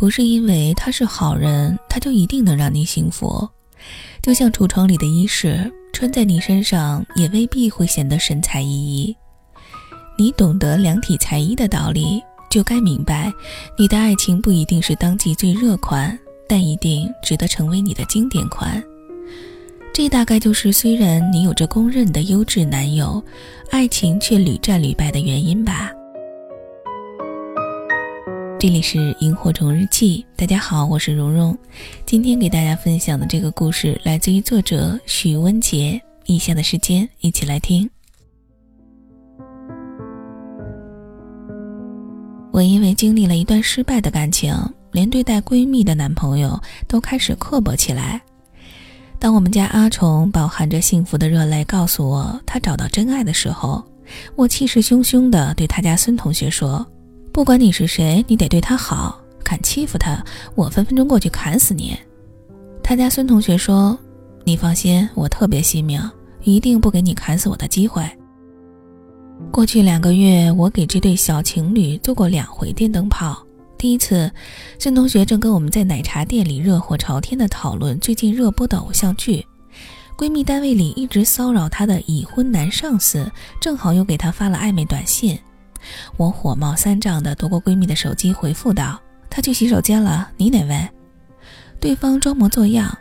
不是因为他是好人，他就一定能让你幸福。就像橱窗里的衣饰，穿在你身上也未必会显得神采奕奕。你懂得量体裁衣的道理，就该明白，你的爱情不一定是当季最热款，但一定值得成为你的经典款。这大概就是虽然你有着公认的优质男友，爱情却屡战屡败的原因吧。这里是萤火虫日记，大家好，我是蓉蓉。今天给大家分享的这个故事来自于作者许温杰。以下的时间一起来听。我因为经历了一段失败的感情，连对待闺蜜的男朋友都开始刻薄起来。当我们家阿虫饱含着幸福的热泪告诉我他找到真爱的时候，我气势汹汹地对他家孙同学说：“不管你是谁，你得对他好。敢欺负他，我分分钟过去砍死你。”他家孙同学说：“你放心，我特别惜命，一定不给你砍死我的机会。”过去两个月，我给这对小情侣做过两回电灯泡。第一次，孙同学正跟我们在奶茶店里热火朝天的讨论最近热播的偶像剧，闺蜜单位里一直骚扰她的已婚男上司，正好又给她发了暧昧短信。我火冒三丈的夺过闺蜜的手机，回复道：“她去洗手间了，你哪位？”对方装模作样：“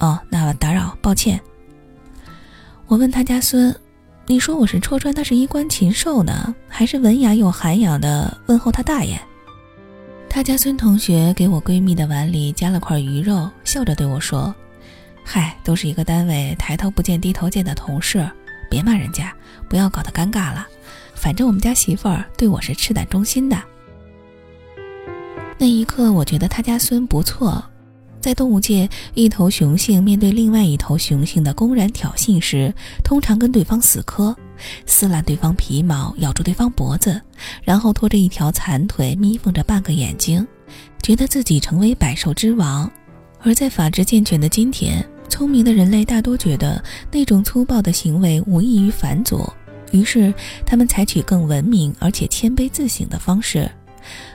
哦，那打扰，抱歉。”我问他家孙：“你说我是戳穿他是衣冠禽兽呢，还是文雅有涵养的问候他大爷？”他家孙同学给我闺蜜的碗里加了块鱼肉，笑着对我说：“嗨，都是一个单位，抬头不见低头见的同事，别骂人家，不要搞得尴尬了。反正我们家媳妇儿对我是赤胆忠心的。”那一刻，我觉得他家孙不错。在动物界，一头雄性面对另外一头雄性的公然挑衅时，通常跟对方死磕。撕烂对方皮毛，咬住对方脖子，然后拖着一条残腿，眯缝着半个眼睛，觉得自己成为百兽之王。而在法治健全的今天，聪明的人类大多觉得那种粗暴的行为无异于反祖，于是他们采取更文明而且谦卑自省的方式，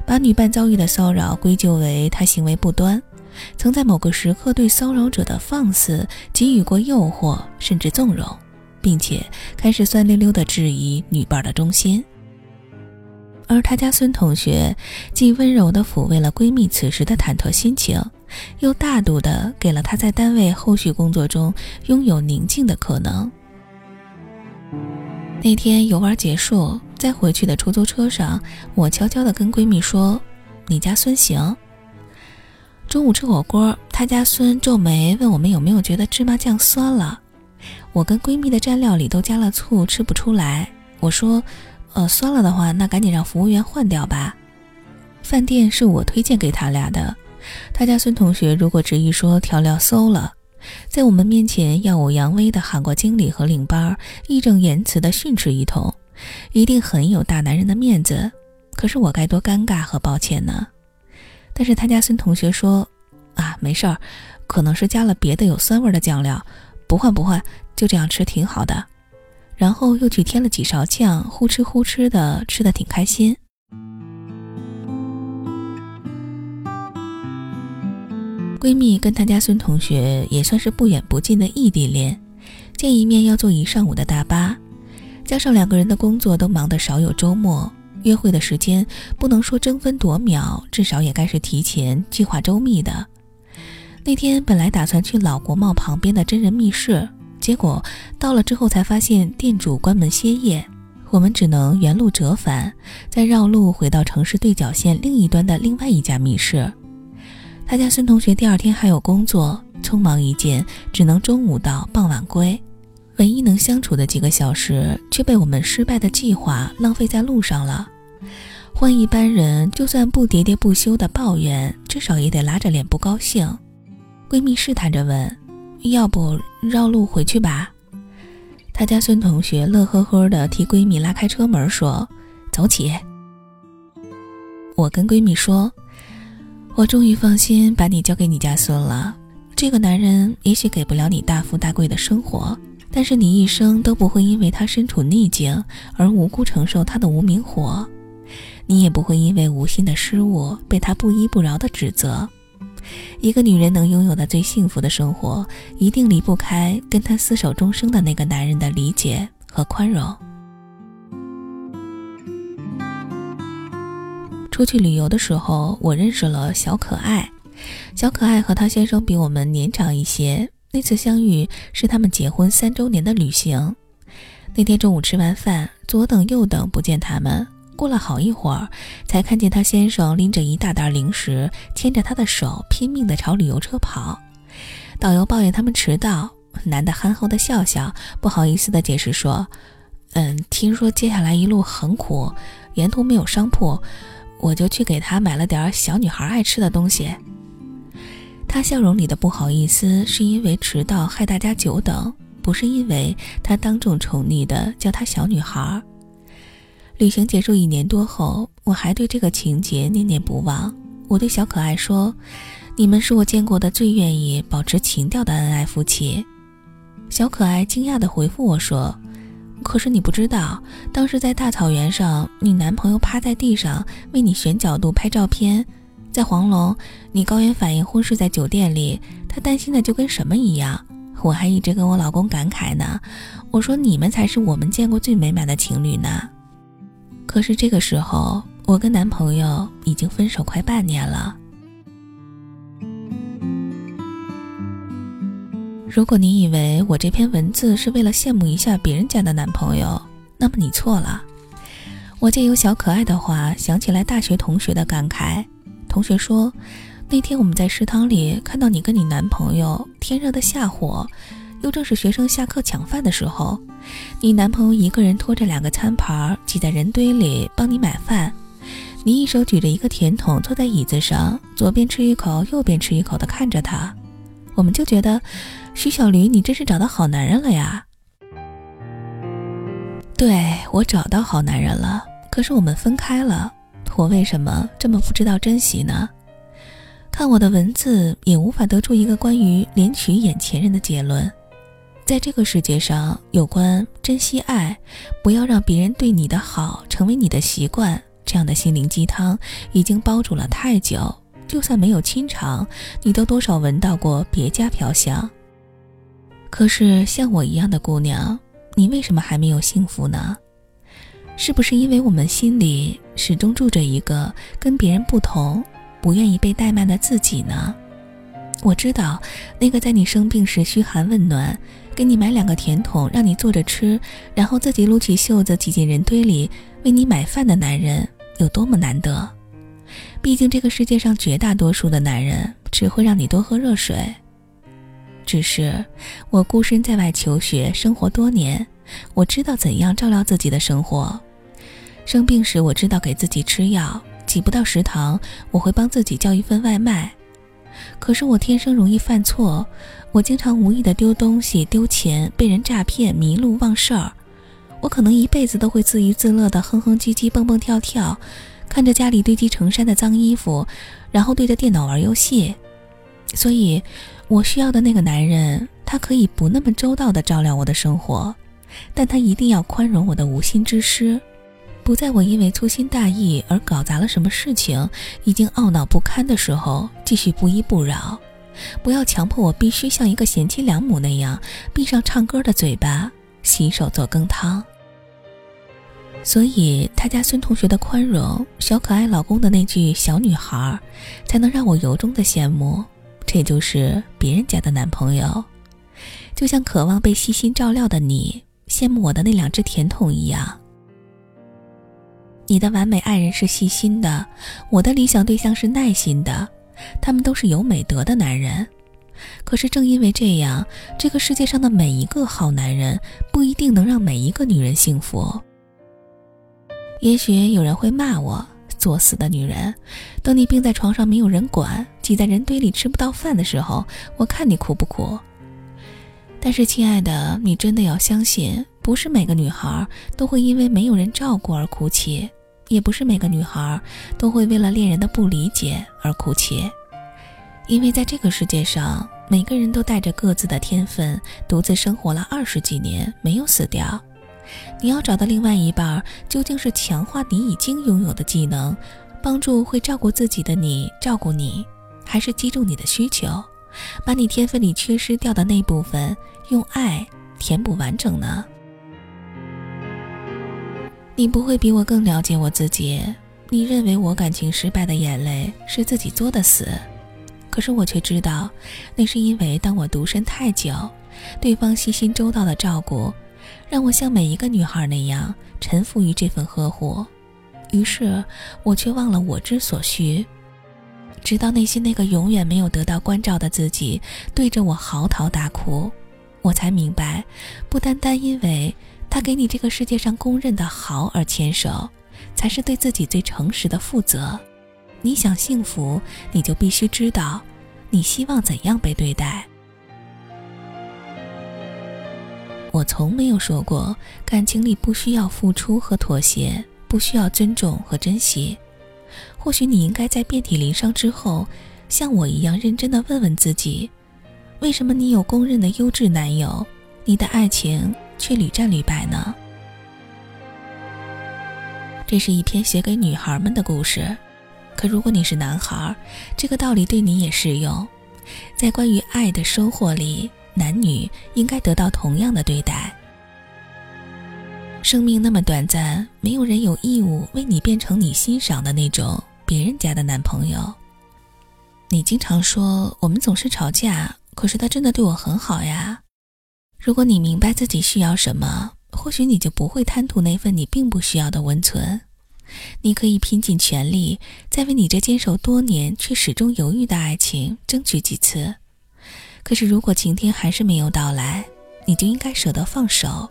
把女伴遭遇的骚扰归咎为她行为不端，曾在某个时刻对骚扰者的放肆给予过诱惑，甚至纵容。并且开始酸溜溜地质疑女伴的忠心，而他家孙同学既温柔地抚慰了闺蜜此时的忐忑心情，又大度地给了她在单位后续工作中拥有宁静的可能。那天游玩结束，在回去的出租车上，我悄悄地跟闺蜜说：“你家孙行。”中午吃火锅，他家孙皱眉问我们有没有觉得芝麻酱酸了。我跟闺蜜的蘸料里都加了醋，吃不出来。我说，呃，酸了的话，那赶紧让服务员换掉吧。饭店是我推荐给他俩的。他家孙同学如果执意说调料馊了，在我们面前耀武扬威的喊过经理和领班，义正言辞的训斥一通，一定很有大男人的面子。可是我该多尴尬和抱歉呢？但是他家孙同学说，啊，没事儿，可能是加了别的有酸味的酱料，不换不换。就这样吃挺好的，然后又去添了几勺酱，呼哧呼哧的吃的挺开心。闺蜜跟她家孙同学也算是不远不近的异地恋，见一面要坐一上午的大巴，加上两个人的工作都忙得少有周末，约会的时间不能说争分夺秒，至少也该是提前计划周密的。那天本来打算去老国贸旁边的真人密室。结果到了之后才发现店主关门歇业，我们只能原路折返，再绕路回到城市对角线另一端的另外一家密室。他家孙同学第二天还有工作，匆忙一见，只能中午到，傍晚归。唯一能相处的几个小时，却被我们失败的计划浪费在路上了。换一般人，就算不喋喋不休的抱怨，至少也得拉着脸不高兴。闺蜜试探着问。要不绕路回去吧？他家孙同学乐呵呵的替闺蜜拉开车门说：“走起。”我跟闺蜜说：“我终于放心把你交给你家孙了。这个男人也许给不了你大富大贵的生活，但是你一生都不会因为他身处逆境而无辜承受他的无名火。你也不会因为无心的失误被他不依不饶的指责。一个女人能拥有的最幸福的生活，一定离不开跟她厮守终生的那个男人的理解和宽容。出去旅游的时候，我认识了小可爱。小可爱和她先生比我们年长一些。那次相遇是他们结婚三周年的旅行。那天中午吃完饭，左等右等不见他们。过了好一会儿，才看见他先生拎着一大袋零食，牵着他的手，拼命地朝旅游车跑。导游抱怨他们迟到，男的憨厚地笑笑，不好意思地解释说：“嗯，听说接下来一路很苦，沿途没有商铺，我就去给他买了点小女孩爱吃的东西。”他笑容里的不好意思，是因为迟到害大家久等，不是因为他当众宠溺的叫她小女孩。旅行结束一年多后，我还对这个情节念念不忘。我对小可爱说：“你们是我见过的最愿意保持情调的恩爱夫妻。”小可爱惊讶地回复我说：“可是你不知道，当时在大草原上，你男朋友趴在地上为你选角度拍照片；在黄龙，你高原反应昏睡在酒店里，他担心的就跟什么一样。我还一直跟我老公感慨呢，我说你们才是我们见过最美满的情侣呢。”可是这个时候，我跟男朋友已经分手快半年了。如果你以为我这篇文字是为了羡慕一下别人家的男朋友，那么你错了。我借由小可爱的话想起来大学同学的感慨。同学说，那天我们在食堂里看到你跟你男朋友，天热的下火。又正是学生下课抢饭的时候，你男朋友一个人拖着两个餐盘挤在人堆里帮你买饭，你一手举着一个甜筒坐在椅子上，左边吃一口，右边吃一口的看着他，我们就觉得，徐小驴，你真是找到好男人了呀！对我找到好男人了，可是我们分开了，我为什么这么不知道珍惜呢？看我的文字也无法得出一个关于怜取眼前人的结论。在这个世界上，有关珍惜爱，不要让别人对你的好成为你的习惯，这样的心灵鸡汤已经煲煮了太久。就算没有亲尝，你都多少闻到过别家飘香。可是像我一样的姑娘，你为什么还没有幸福呢？是不是因为我们心里始终住着一个跟别人不同、不愿意被怠慢的自己呢？我知道，那个在你生病时嘘寒问暖。给你买两个甜筒，让你坐着吃，然后自己撸起袖子挤进人堆里为你买饭的男人有多么难得？毕竟这个世界上绝大多数的男人只会让你多喝热水。只是我孤身在外求学，生活多年，我知道怎样照料自己的生活。生病时，我知道给自己吃药；挤不到食堂，我会帮自己叫一份外卖。可是我天生容易犯错，我经常无意的丢东西、丢钱，被人诈骗、迷路、忘事儿。我可能一辈子都会自娱自乐的哼哼唧唧、蹦蹦跳跳，看着家里堆积成山的脏衣服，然后对着电脑玩游戏。所以，我需要的那个男人，他可以不那么周到的照料我的生活，但他一定要宽容我的无心之失。不在我因为粗心大意而搞砸了什么事情，已经懊恼不堪的时候，继续不依不饶。不要强迫我必须像一个贤妻良母那样，闭上唱歌的嘴巴，洗手做羹汤。所以，他家孙同学的宽容，小可爱老公的那句“小女孩”，才能让我由衷的羡慕。这就是别人家的男朋友，就像渴望被细心照料的你羡慕我的那两只甜筒一样。你的完美爱人是细心的，我的理想对象是耐心的，他们都是有美德的男人。可是正因为这样，这个世界上的每一个好男人不一定能让每一个女人幸福。也许有人会骂我作死的女人，等你病在床上没有人管，挤在人堆里吃不到饭的时候，我看你哭不哭？但是亲爱的，你真的要相信。不是每个女孩都会因为没有人照顾而哭泣，也不是每个女孩都会为了恋人的不理解而哭泣，因为在这个世界上，每个人都带着各自的天分，独自生活了二十几年没有死掉，你要找的另外一半，究竟是强化你已经拥有的技能，帮助会照顾自己的你照顾你，还是击中你的需求，把你天分里缺失掉的那部分用爱填补完整呢？你不会比我更了解我自己。你认为我感情失败的眼泪是自己作的死，可是我却知道，那是因为当我独身太久，对方细心周到的照顾，让我像每一个女孩那样臣服于这份呵护，于是我却忘了我之所需，直到内心那个永远没有得到关照的自己对着我嚎啕大哭，我才明白，不单单因为他给你这个世界上公认的好而牵手。才是对自己最诚实的负责。你想幸福，你就必须知道，你希望怎样被对待。从没有说过，感情里不需要付出和妥协，不需要尊重和珍惜。或许你应该在遍体鳞伤之后，像我一样认真的问问自己：为什么你有公认的优质男友，你的爱情却屡战屡败呢？这是一篇写给女孩们的故事，可如果你是男孩，这个道理对你也适用。在关于爱的收获里，男女应该得到同样的对待。生命那么短暂，没有人有义务为你变成你欣赏的那种别人家的男朋友。你经常说我们总是吵架，可是他真的对我很好呀。如果你明白自己需要什么。或许你就不会贪图那份你并不需要的温存，你可以拼尽全力，再为你这坚守多年却始终犹豫的爱情争取几次。可是如果晴天还是没有到来，你就应该舍得放手，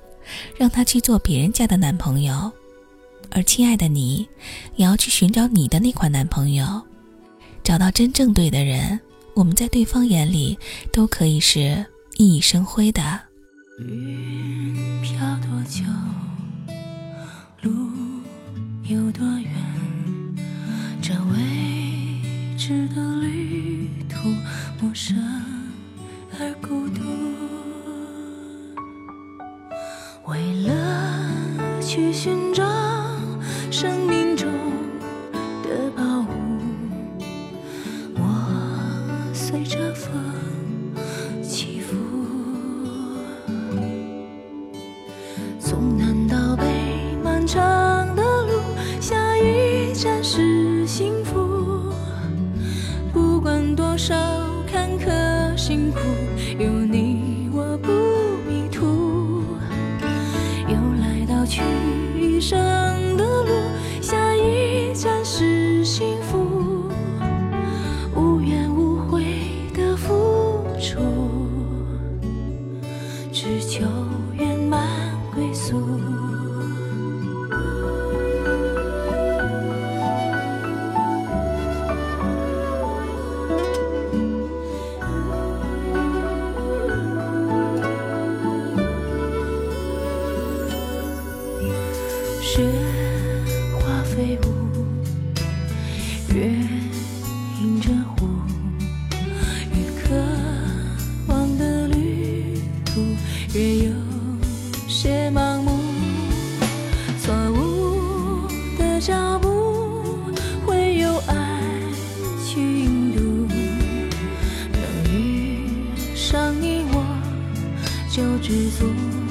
让他去做别人家的男朋友，而亲爱的你，也要去寻找你的那款男朋友，找到真正对的人，我们在对方眼里都可以是熠熠生辉的。云飘多久，路有多远？这未知的旅途，陌生去寻找生命中的宝物。我随着风起伏从南到北漫长的路下一站是幸福。不管多少坎坷辛苦有去声生。知足。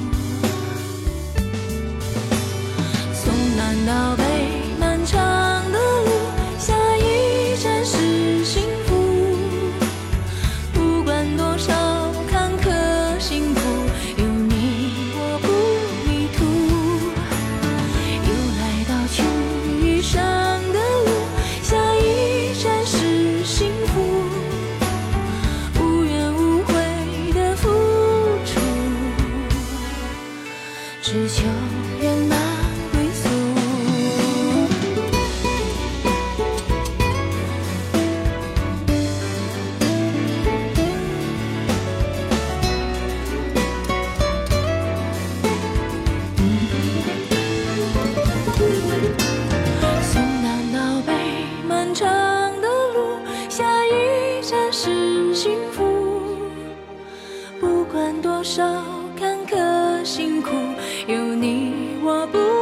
多少坎坷辛苦有你我不